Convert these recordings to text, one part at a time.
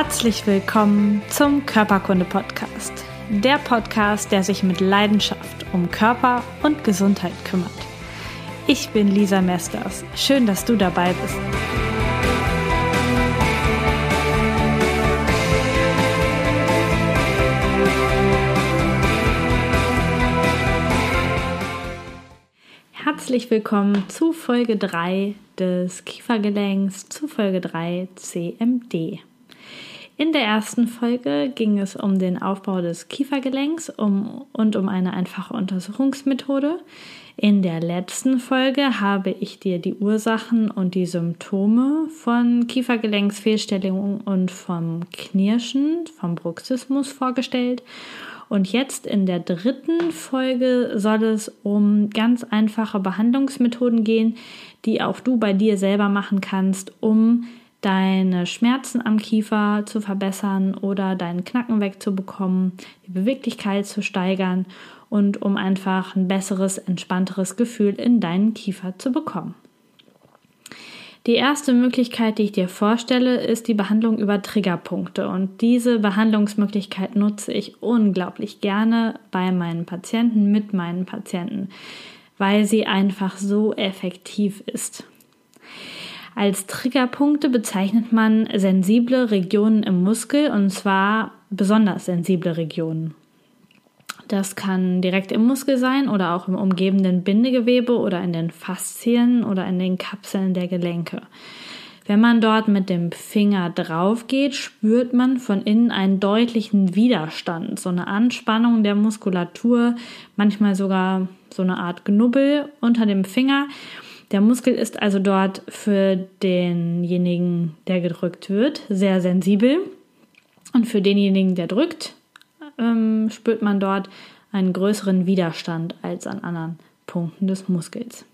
Herzlich willkommen zum Körperkunde-Podcast. Der Podcast, der sich mit Leidenschaft um Körper und Gesundheit kümmert. Ich bin Lisa Mesters. Schön, dass du dabei bist. Herzlich willkommen zu Folge 3 des Kiefergelenks, zu Folge 3 CMD. In der ersten Folge ging es um den Aufbau des Kiefergelenks um, und um eine einfache Untersuchungsmethode. In der letzten Folge habe ich dir die Ursachen und die Symptome von Kiefergelenksfehlstellungen und vom Knirschen, vom Bruxismus vorgestellt. Und jetzt in der dritten Folge soll es um ganz einfache Behandlungsmethoden gehen, die auch du bei dir selber machen kannst, um deine Schmerzen am Kiefer zu verbessern oder deinen Knacken wegzubekommen, die Beweglichkeit zu steigern und um einfach ein besseres, entspannteres Gefühl in deinen Kiefer zu bekommen. Die erste Möglichkeit, die ich dir vorstelle, ist die Behandlung über Triggerpunkte. Und diese Behandlungsmöglichkeit nutze ich unglaublich gerne bei meinen Patienten, mit meinen Patienten, weil sie einfach so effektiv ist. Als Triggerpunkte bezeichnet man sensible Regionen im Muskel und zwar besonders sensible Regionen. Das kann direkt im Muskel sein oder auch im umgebenden Bindegewebe oder in den Faszien oder in den Kapseln der Gelenke. Wenn man dort mit dem Finger drauf geht, spürt man von innen einen deutlichen Widerstand, so eine Anspannung der Muskulatur, manchmal sogar so eine Art Knubbel unter dem Finger. Der Muskel ist also dort für denjenigen, der gedrückt wird, sehr sensibel. Und für denjenigen, der drückt, ähm, spürt man dort einen größeren Widerstand als an anderen Punkten des Muskels.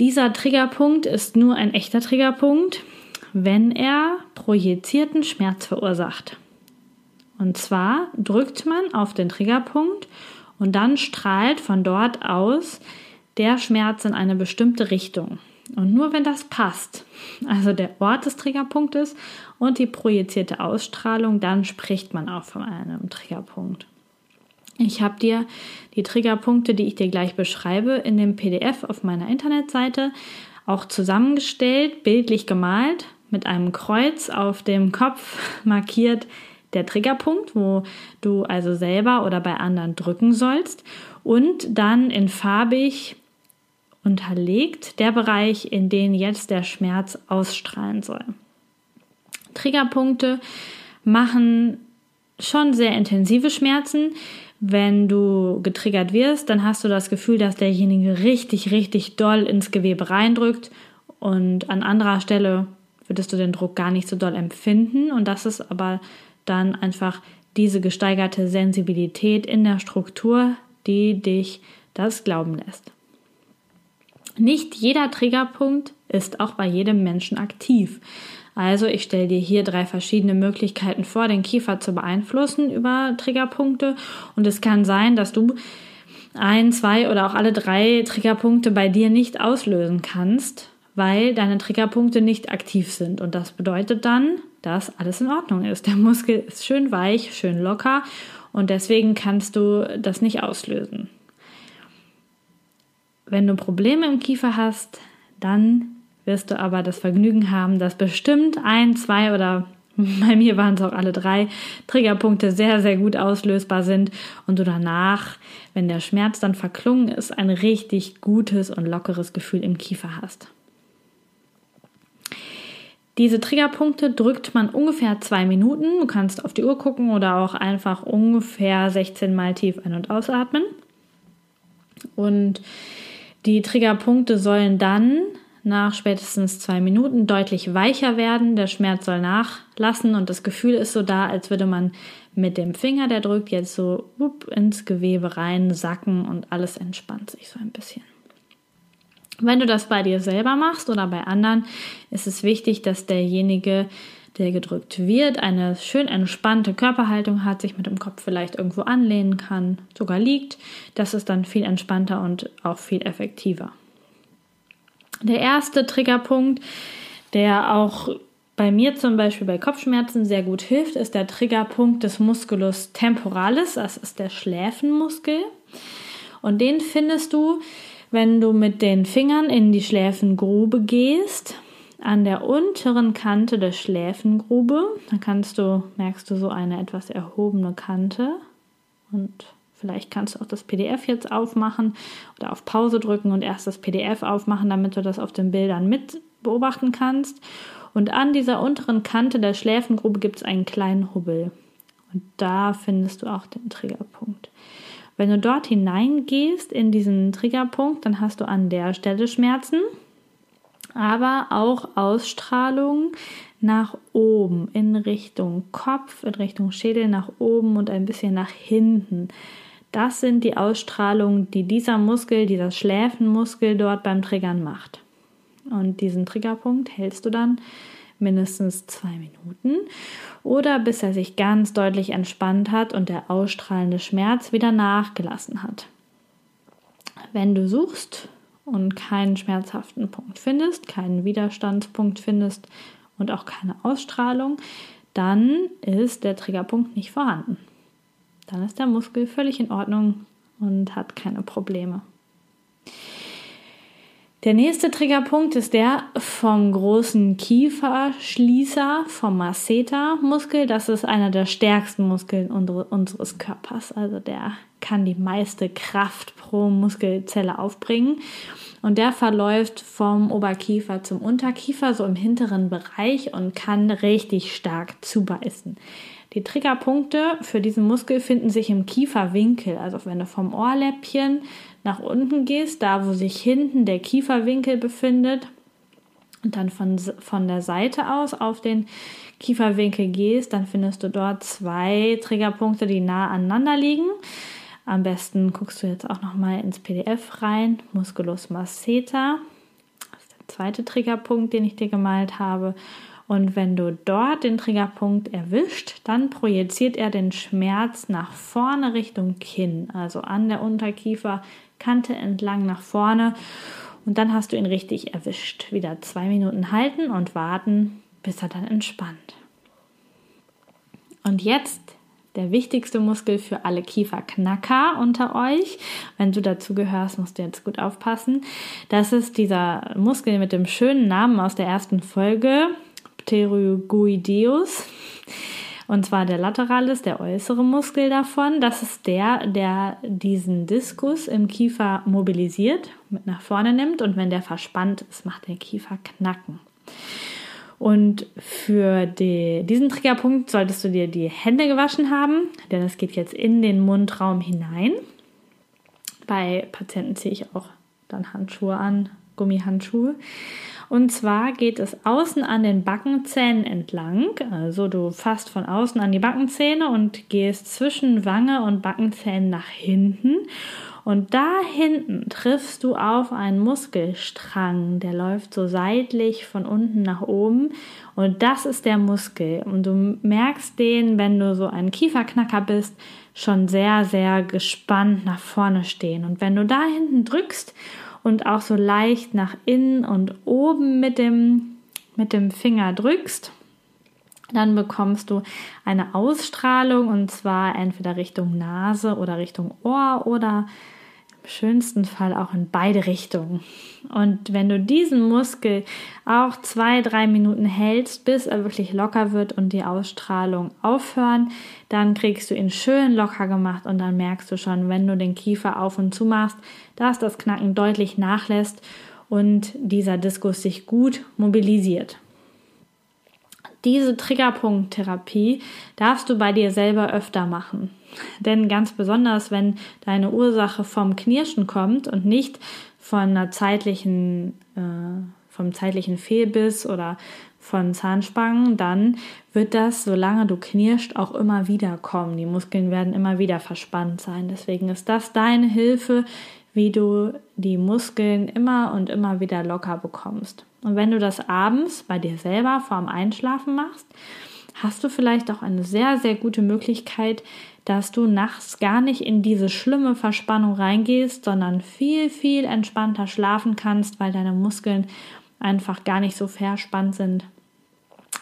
Dieser Triggerpunkt ist nur ein echter Triggerpunkt, wenn er projizierten Schmerz verursacht. Und zwar drückt man auf den Triggerpunkt und dann strahlt von dort aus der Schmerz in eine bestimmte Richtung. Und nur wenn das passt, also der Ort des Triggerpunktes und die projizierte Ausstrahlung, dann spricht man auch von einem Triggerpunkt. Ich habe dir die Triggerpunkte, die ich dir gleich beschreibe, in dem PDF auf meiner Internetseite auch zusammengestellt, bildlich gemalt, mit einem Kreuz auf dem Kopf markiert der Triggerpunkt, wo du also selber oder bei anderen drücken sollst und dann in farbig unterlegt der Bereich, in den jetzt der Schmerz ausstrahlen soll. Triggerpunkte machen schon sehr intensive Schmerzen. Wenn du getriggert wirst, dann hast du das Gefühl, dass derjenige richtig, richtig doll ins Gewebe reindrückt und an anderer Stelle würdest du den Druck gar nicht so doll empfinden und das ist aber dann einfach diese gesteigerte Sensibilität in der Struktur, die dich das glauben lässt. Nicht jeder Triggerpunkt ist auch bei jedem Menschen aktiv. Also ich stelle dir hier drei verschiedene Möglichkeiten vor, den Kiefer zu beeinflussen über Triggerpunkte. Und es kann sein, dass du ein, zwei oder auch alle drei Triggerpunkte bei dir nicht auslösen kannst, weil deine Triggerpunkte nicht aktiv sind. Und das bedeutet dann, dass alles in Ordnung ist. Der Muskel ist schön weich, schön locker und deswegen kannst du das nicht auslösen. Wenn du Probleme im Kiefer hast, dann wirst du aber das Vergnügen haben, dass bestimmt ein, zwei oder bei mir waren es auch alle drei Triggerpunkte sehr, sehr gut auslösbar sind und du danach, wenn der Schmerz dann verklungen ist, ein richtig gutes und lockeres Gefühl im Kiefer hast. Diese Triggerpunkte drückt man ungefähr zwei Minuten. Du kannst auf die Uhr gucken oder auch einfach ungefähr 16 Mal tief ein- und ausatmen. Und die Triggerpunkte sollen dann nach spätestens zwei Minuten deutlich weicher werden. Der Schmerz soll nachlassen und das Gefühl ist so da, als würde man mit dem Finger, der drückt, jetzt so up, ins Gewebe rein sacken und alles entspannt sich so ein bisschen. Wenn du das bei dir selber machst oder bei anderen, ist es wichtig, dass derjenige der gedrückt wird, eine schön entspannte Körperhaltung hat, sich mit dem Kopf vielleicht irgendwo anlehnen kann, sogar liegt. Das ist dann viel entspannter und auch viel effektiver. Der erste Triggerpunkt, der auch bei mir zum Beispiel bei Kopfschmerzen sehr gut hilft, ist der Triggerpunkt des Musculus temporalis. Das ist der Schläfenmuskel. Und den findest du, wenn du mit den Fingern in die Schläfengrube gehst, an der unteren Kante der Schläfengrube. Dann kannst du, merkst du so eine etwas erhobene Kante. Und vielleicht kannst du auch das PDF jetzt aufmachen oder auf Pause drücken und erst das PDF aufmachen, damit du das auf den Bildern mit beobachten kannst. Und an dieser unteren Kante der Schläfengrube gibt es einen kleinen Hubbel. Und da findest du auch den Triggerpunkt. Wenn du dort hineingehst in diesen Triggerpunkt, dann hast du an der Stelle Schmerzen, aber auch Ausstrahlung nach oben, in Richtung Kopf, in Richtung Schädel nach oben und ein bisschen nach hinten. Das sind die Ausstrahlungen, die dieser Muskel, dieser Schläfenmuskel dort beim Triggern macht. Und diesen Triggerpunkt hältst du dann mindestens zwei Minuten oder bis er sich ganz deutlich entspannt hat und der ausstrahlende Schmerz wieder nachgelassen hat. Wenn du suchst und keinen schmerzhaften Punkt findest, keinen Widerstandspunkt findest und auch keine Ausstrahlung, dann ist der Triggerpunkt nicht vorhanden. Dann ist der Muskel völlig in Ordnung und hat keine Probleme. Der nächste Triggerpunkt ist der vom großen Kieferschließer, vom Masseter-Muskel. Das ist einer der stärksten Muskeln unseres Körpers. Also der kann die meiste Kraft pro Muskelzelle aufbringen. Und der verläuft vom Oberkiefer zum Unterkiefer, so im hinteren Bereich und kann richtig stark zubeißen. Die Triggerpunkte für diesen Muskel finden sich im Kieferwinkel. Also wenn du vom Ohrläppchen nach unten gehst, da wo sich hinten der Kieferwinkel befindet, und dann von, von der Seite aus auf den Kieferwinkel gehst, dann findest du dort zwei Triggerpunkte, die nah aneinander liegen. Am besten guckst du jetzt auch noch mal ins PDF rein. Musculus masseter. Das ist der zweite Triggerpunkt, den ich dir gemalt habe. Und wenn du dort den Triggerpunkt erwischt, dann projiziert er den Schmerz nach vorne Richtung Kinn, also an der Unterkieferkante entlang nach vorne. Und dann hast du ihn richtig erwischt. Wieder zwei Minuten halten und warten, bis er dann entspannt. Und jetzt der wichtigste Muskel für alle Kieferknacker unter euch. Wenn du dazu gehörst, musst du jetzt gut aufpassen. Das ist dieser Muskel mit dem schönen Namen aus der ersten Folge, Pterygoideus. Und zwar der Lateralis, der äußere Muskel davon. Das ist der, der diesen Diskus im Kiefer mobilisiert, mit nach vorne nimmt. Und wenn der verspannt ist, macht der Kiefer knacken. Und für die, diesen Triggerpunkt solltest du dir die Hände gewaschen haben, denn es geht jetzt in den Mundraum hinein. Bei Patienten ziehe ich auch dann Handschuhe an, Gummihandschuhe. Und zwar geht es außen an den Backenzähnen entlang. Also du fasst von außen an die Backenzähne und gehst zwischen Wange und Backenzähnen nach hinten. Und da hinten triffst du auf einen Muskelstrang, der läuft so seitlich von unten nach oben. Und das ist der Muskel. Und du merkst den, wenn du so ein Kieferknacker bist, schon sehr, sehr gespannt nach vorne stehen. Und wenn du da hinten drückst und auch so leicht nach innen und oben mit dem, mit dem Finger drückst, dann bekommst du eine Ausstrahlung und zwar entweder Richtung Nase oder Richtung Ohr oder schönsten Fall auch in beide Richtungen. Und wenn du diesen Muskel auch zwei, drei Minuten hältst, bis er wirklich locker wird und die Ausstrahlung aufhören, dann kriegst du ihn schön locker gemacht und dann merkst du schon, wenn du den Kiefer auf und zu machst, dass das Knacken deutlich nachlässt und dieser Diskus sich gut mobilisiert. Diese Triggerpunkttherapie darfst du bei dir selber öfter machen. Denn ganz besonders, wenn deine Ursache vom Knirschen kommt und nicht von einer zeitlichen, äh, vom zeitlichen Fehlbiss oder von Zahnspangen, dann wird das, solange du knirscht, auch immer wieder kommen. Die Muskeln werden immer wieder verspannt sein. Deswegen ist das deine Hilfe, wie du die Muskeln immer und immer wieder locker bekommst. Und wenn du das abends bei dir selber vorm Einschlafen machst, hast du vielleicht auch eine sehr, sehr gute Möglichkeit, dass du nachts gar nicht in diese schlimme Verspannung reingehst, sondern viel, viel entspannter schlafen kannst, weil deine Muskeln einfach gar nicht so verspannt sind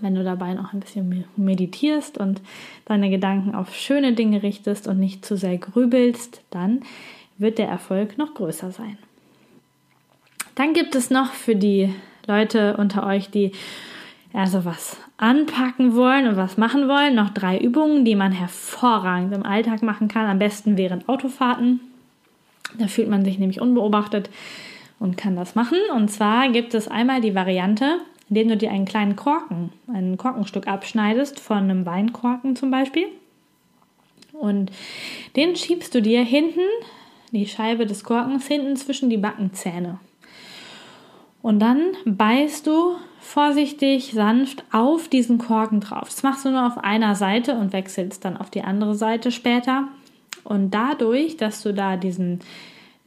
Wenn du dabei noch ein bisschen meditierst und deine Gedanken auf schöne Dinge richtest und nicht zu sehr grübelst, dann wird der Erfolg noch größer sein. Dann gibt es noch für die Leute unter euch, die also was anpacken wollen und was machen wollen, noch drei Übungen, die man hervorragend im Alltag machen kann, am besten während Autofahrten. Da fühlt man sich nämlich unbeobachtet und kann das machen. Und zwar gibt es einmal die Variante, indem du dir einen kleinen Korken, ein Korkenstück abschneidest, von einem Weinkorken zum Beispiel. Und den schiebst du dir hinten, die Scheibe des Korkens, hinten zwischen die Backenzähne. Und dann beißt du vorsichtig, sanft auf diesen Korken drauf. Das machst du nur auf einer Seite und wechselst dann auf die andere Seite später. Und dadurch, dass du da diesen,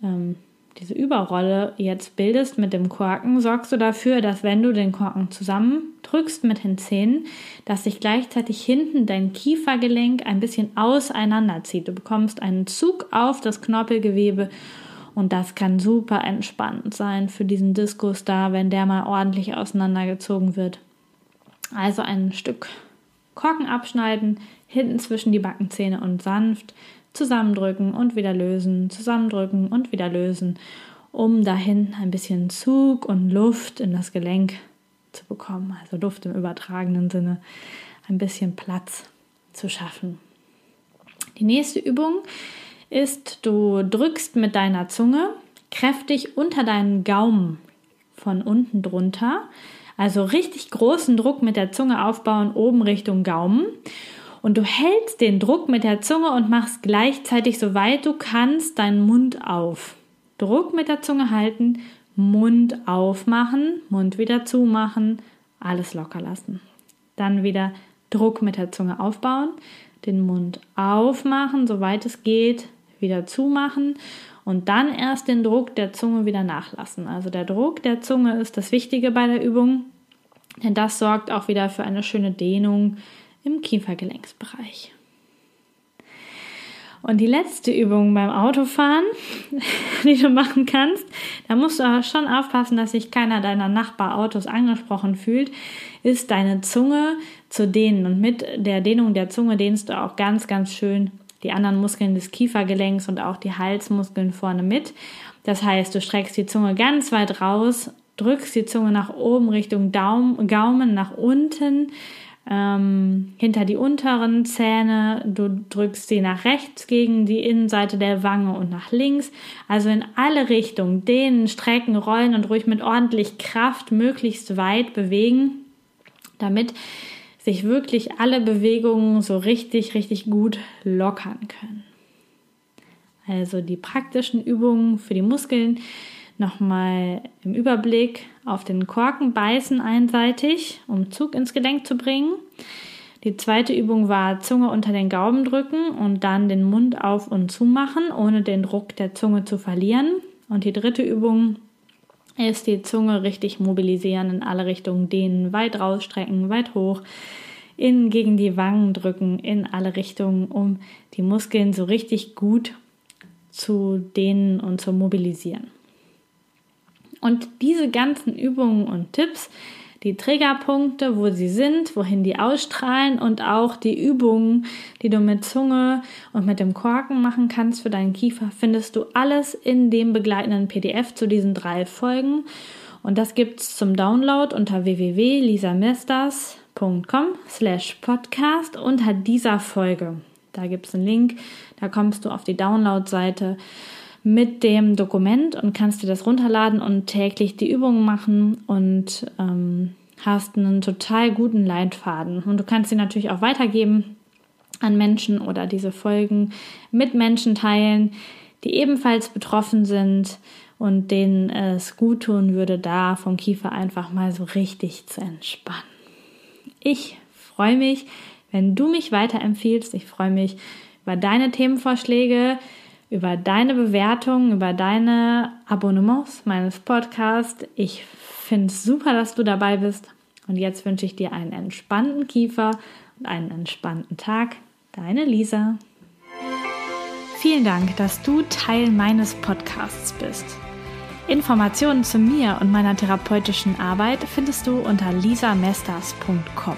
ähm, diese Überrolle jetzt bildest mit dem Korken, sorgst du dafür, dass wenn du den Korken zusammendrückst mit den Zähnen, dass sich gleichzeitig hinten dein Kiefergelenk ein bisschen auseinanderzieht. Du bekommst einen Zug auf das Knorpelgewebe und das kann super entspannend sein für diesen Diskus da, wenn der mal ordentlich auseinandergezogen wird. Also ein Stück Korken abschneiden, hinten zwischen die Backenzähne und sanft zusammendrücken und wieder lösen, zusammendrücken und wieder lösen, um dahin ein bisschen Zug und Luft in das Gelenk zu bekommen. Also Luft im übertragenen Sinne, ein bisschen Platz zu schaffen. Die nächste Übung ist, du drückst mit deiner Zunge kräftig unter deinen Gaumen von unten drunter. Also richtig großen Druck mit der Zunge aufbauen, oben Richtung Gaumen. Und du hältst den Druck mit der Zunge und machst gleichzeitig, soweit du kannst, deinen Mund auf. Druck mit der Zunge halten, Mund aufmachen, Mund wieder zumachen, alles locker lassen. Dann wieder Druck mit der Zunge aufbauen, den Mund aufmachen, soweit es geht, wieder zumachen und dann erst den Druck der Zunge wieder nachlassen. Also der Druck der Zunge ist das Wichtige bei der Übung, denn das sorgt auch wieder für eine schöne Dehnung im Kiefergelenksbereich. Und die letzte Übung beim Autofahren, die du machen kannst, da musst du aber schon aufpassen, dass sich keiner deiner Nachbarautos angesprochen fühlt, ist deine Zunge zu dehnen. Und mit der Dehnung der Zunge dehnst du auch ganz, ganz schön die anderen Muskeln des Kiefergelenks und auch die Halsmuskeln vorne mit. Das heißt, du streckst die Zunge ganz weit raus, drückst die Zunge nach oben Richtung Daumen, Gaumen, nach unten, ähm, hinter die unteren Zähne. Du drückst sie nach rechts gegen die Innenseite der Wange und nach links. Also in alle Richtungen dehnen, strecken, rollen und ruhig mit ordentlich Kraft möglichst weit bewegen, damit sich wirklich alle Bewegungen so richtig, richtig gut lockern können. Also die praktischen Übungen für die Muskeln nochmal im Überblick auf den Korken beißen einseitig, um Zug ins Gelenk zu bringen. Die zweite Übung war Zunge unter den Gaumen drücken und dann den Mund auf und zu machen, ohne den Druck der Zunge zu verlieren. Und die dritte Übung ist die Zunge richtig mobilisieren, in alle Richtungen dehnen, weit rausstrecken, weit hoch, innen gegen die Wangen drücken, in alle Richtungen, um die Muskeln so richtig gut zu dehnen und zu mobilisieren. Und diese ganzen Übungen und Tipps, die Triggerpunkte, wo sie sind, wohin die ausstrahlen und auch die Übungen, die du mit Zunge und mit dem Korken machen kannst für deinen Kiefer, findest du alles in dem begleitenden PDF zu diesen drei Folgen. Und das gibt's zum Download unter www.lisamesters.com slash podcast unter dieser Folge. Da gibt's einen Link, da kommst du auf die Download-Seite mit dem Dokument und kannst dir das runterladen und täglich die Übungen machen und ähm, hast einen total guten Leitfaden. Und du kannst sie natürlich auch weitergeben an Menschen oder diese Folgen mit Menschen teilen, die ebenfalls betroffen sind und denen es gut tun würde, da vom Kiefer einfach mal so richtig zu entspannen. Ich freue mich, wenn du mich weiterempfiehlst. Ich freue mich über deine Themenvorschläge über deine Bewertung, über deine Abonnements meines Podcasts. Ich finde es super, dass du dabei bist. Und jetzt wünsche ich dir einen entspannten Kiefer und einen entspannten Tag. Deine Lisa. Vielen Dank, dass du Teil meines Podcasts bist. Informationen zu mir und meiner therapeutischen Arbeit findest du unter lisamesters.com.